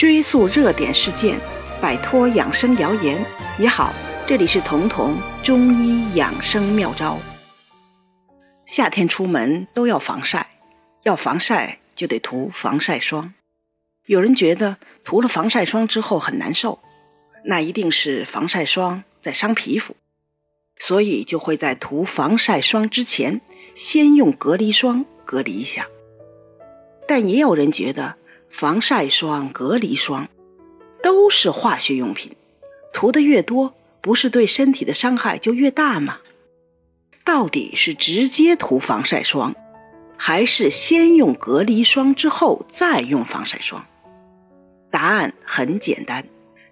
追溯热点事件，摆脱养生谣言也好。这里是彤彤中医养生妙招。夏天出门都要防晒，要防晒就得涂防晒霜。有人觉得涂了防晒霜之后很难受，那一定是防晒霜在伤皮肤，所以就会在涂防晒霜之前先用隔离霜隔离一下。但也有人觉得。防晒霜、隔离霜都是化学用品，涂的越多，不是对身体的伤害就越大吗？到底是直接涂防晒霜，还是先用隔离霜之后再用防晒霜？答案很简单，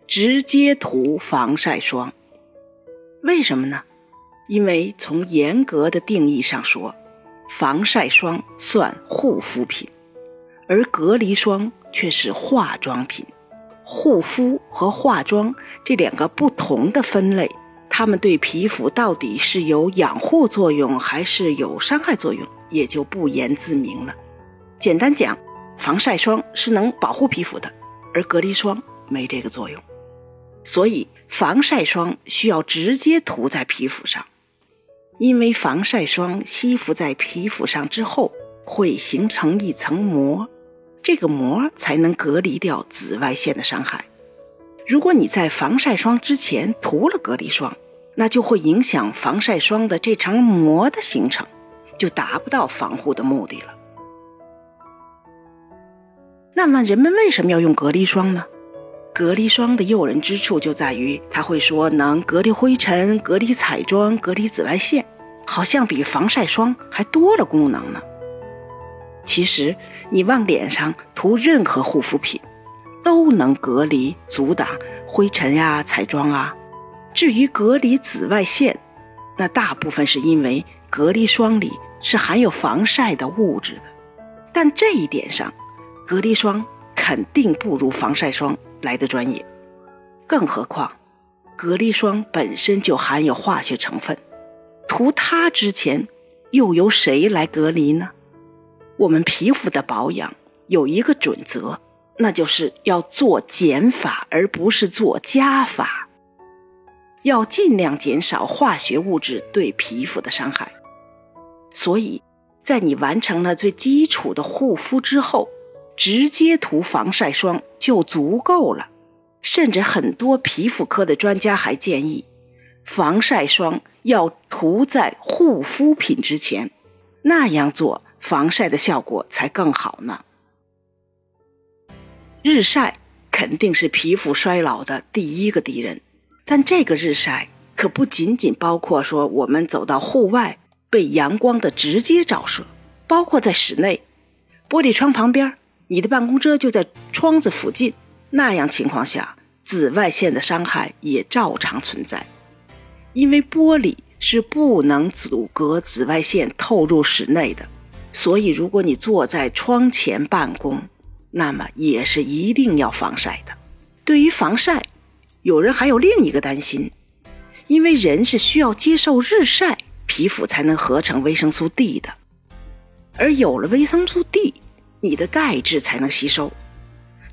直接涂防晒霜。为什么呢？因为从严格的定义上说，防晒霜算护肤品。而隔离霜却是化妆品，护肤和化妆这两个不同的分类，它们对皮肤到底是有养护作用还是有伤害作用，也就不言自明了。简单讲，防晒霜是能保护皮肤的，而隔离霜没这个作用。所以，防晒霜需要直接涂在皮肤上，因为防晒霜吸附在皮肤上之后，会形成一层膜。这个膜才能隔离掉紫外线的伤害。如果你在防晒霜之前涂了隔离霜，那就会影响防晒霜的这层膜的形成，就达不到防护的目的了。那么，人们为什么要用隔离霜呢？隔离霜的诱人之处就在于，它会说能隔离灰尘、隔离彩妆、隔离紫外线，好像比防晒霜还多了功能呢。其实，你往脸上涂任何护肤品，都能隔离、阻挡灰尘呀、彩妆啊。至于隔离紫外线，那大部分是因为隔离霜里是含有防晒的物质的。但这一点上，隔离霜肯定不如防晒霜来的专业。更何况，隔离霜本身就含有化学成分，涂它之前，又由谁来隔离呢？我们皮肤的保养有一个准则，那就是要做减法，而不是做加法。要尽量减少化学物质对皮肤的伤害。所以，在你完成了最基础的护肤之后，直接涂防晒霜就足够了。甚至很多皮肤科的专家还建议，防晒霜要涂在护肤品之前，那样做。防晒的效果才更好呢。日晒肯定是皮肤衰老的第一个敌人，但这个日晒可不仅仅包括说我们走到户外被阳光的直接照射，包括在室内，玻璃窗旁边，你的办公桌就在窗子附近，那样情况下，紫外线的伤害也照常存在，因为玻璃是不能阻隔紫外线透入室内的。所以，如果你坐在窗前办公，那么也是一定要防晒的。对于防晒，有人还有另一个担心，因为人是需要接受日晒，皮肤才能合成维生素 D 的，而有了维生素 D，你的钙质才能吸收。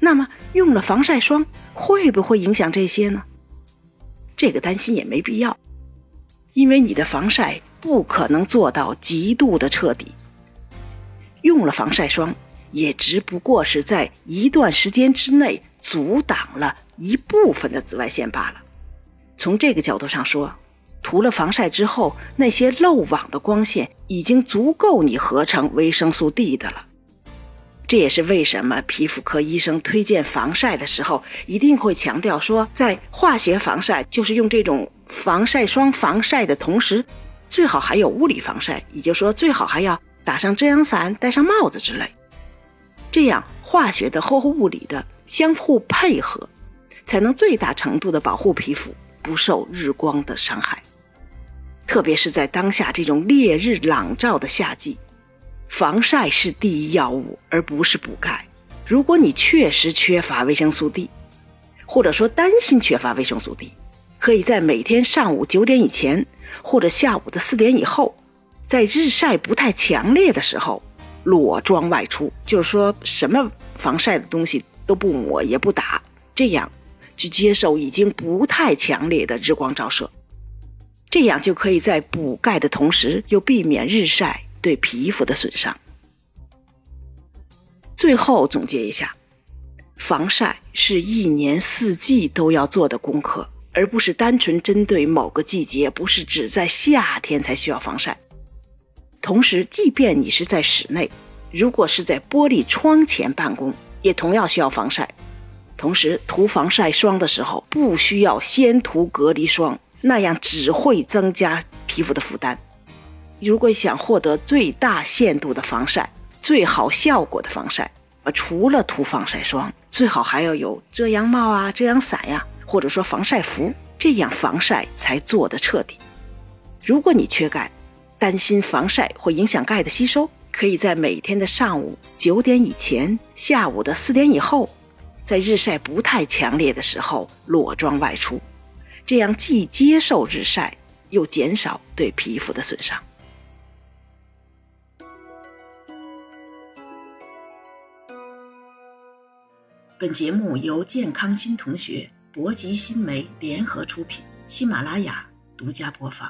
那么，用了防晒霜会不会影响这些呢？这个担心也没必要，因为你的防晒不可能做到极度的彻底。用了防晒霜，也只不过是在一段时间之内阻挡了一部分的紫外线罢了。从这个角度上说，涂了防晒之后，那些漏网的光线已经足够你合成维生素 D 的了。这也是为什么皮肤科医生推荐防晒的时候，一定会强调说，在化学防晒，就是用这种防晒霜防晒的同时，最好还有物理防晒，也就是说，最好还要。打上遮阳伞，戴上帽子之类，这样化学的和物理的相互配合，才能最大程度的保护皮肤不受日光的伤害。特别是在当下这种烈日朗照的夏季，防晒是第一要务，而不是补钙。如果你确实缺乏维生素 D，或者说担心缺乏维生素 D，可以在每天上午九点以前，或者下午的四点以后。在日晒不太强烈的时候，裸妆外出，就是说什么防晒的东西都不抹也不打，这样去接受已经不太强烈的日光照射，这样就可以在补钙的同时又避免日晒对皮肤的损伤。最后总结一下，防晒是一年四季都要做的功课，而不是单纯针对某个季节，不是只在夏天才需要防晒。同时，即便你是在室内，如果是在玻璃窗前办公，也同样需要防晒。同时，涂防晒霜的时候，不需要先涂隔离霜，那样只会增加皮肤的负担。如果想获得最大限度的防晒，最好效果的防晒，呃，除了涂防晒霜，最好还要有遮阳帽啊、遮阳伞呀，或者说防晒服，这样防晒才做得彻底。如果你缺钙，担心防晒会影响钙的吸收，可以在每天的上午九点以前、下午的四点以后，在日晒不太强烈的时候裸妆外出，这样既接受日晒，又减少对皮肤的损伤。本节目由健康新同学、博吉新媒联合出品，喜马拉雅独家播放。